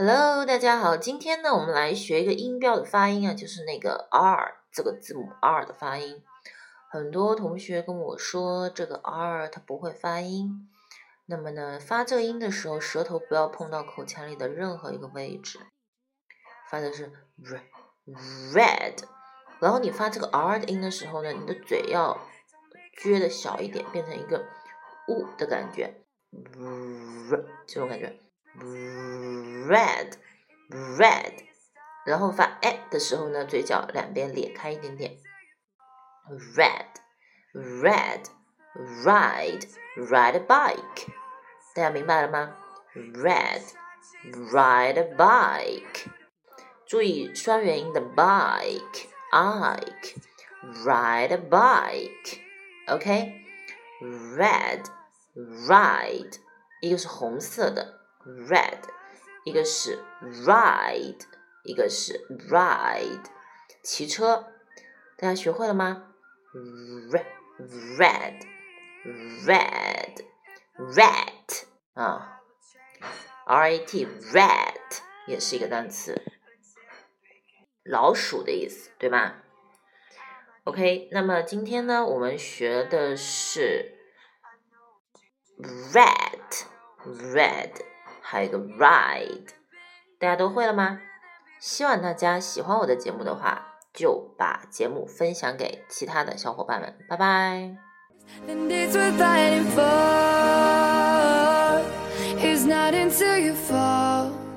Hello，大家好，今天呢，我们来学一个音标的发音啊，就是那个 R 这个字母 R 的发音。很多同学跟我说，这个 R 它不会发音。那么呢，发这个音的时候，舌头不要碰到口腔里的任何一个位置，发的是 red。然后你发这个 R 的音的时候呢，你的嘴要撅的小一点，变成一个 u 的感觉，这种感觉。red red，然后发 a 的时候呢，嘴角两边咧开一点点。red red ride ride a bike，大家明白了吗？red ride a bike，注意双元音的 bike ike ride a bike，OK，red ride，一个是红色的。 red，一个是 ride，一个是 ride，骑车，大家学会了吗？red，red，red，rat 啊，r a t rat 也是一个单词，老鼠的意思，对吧？OK，那么今天呢，我们学的是 red，red。还有一个 ride，大家都会了吗？希望大家喜欢我的节目的话，就把节目分享给其他的小伙伴们。拜拜。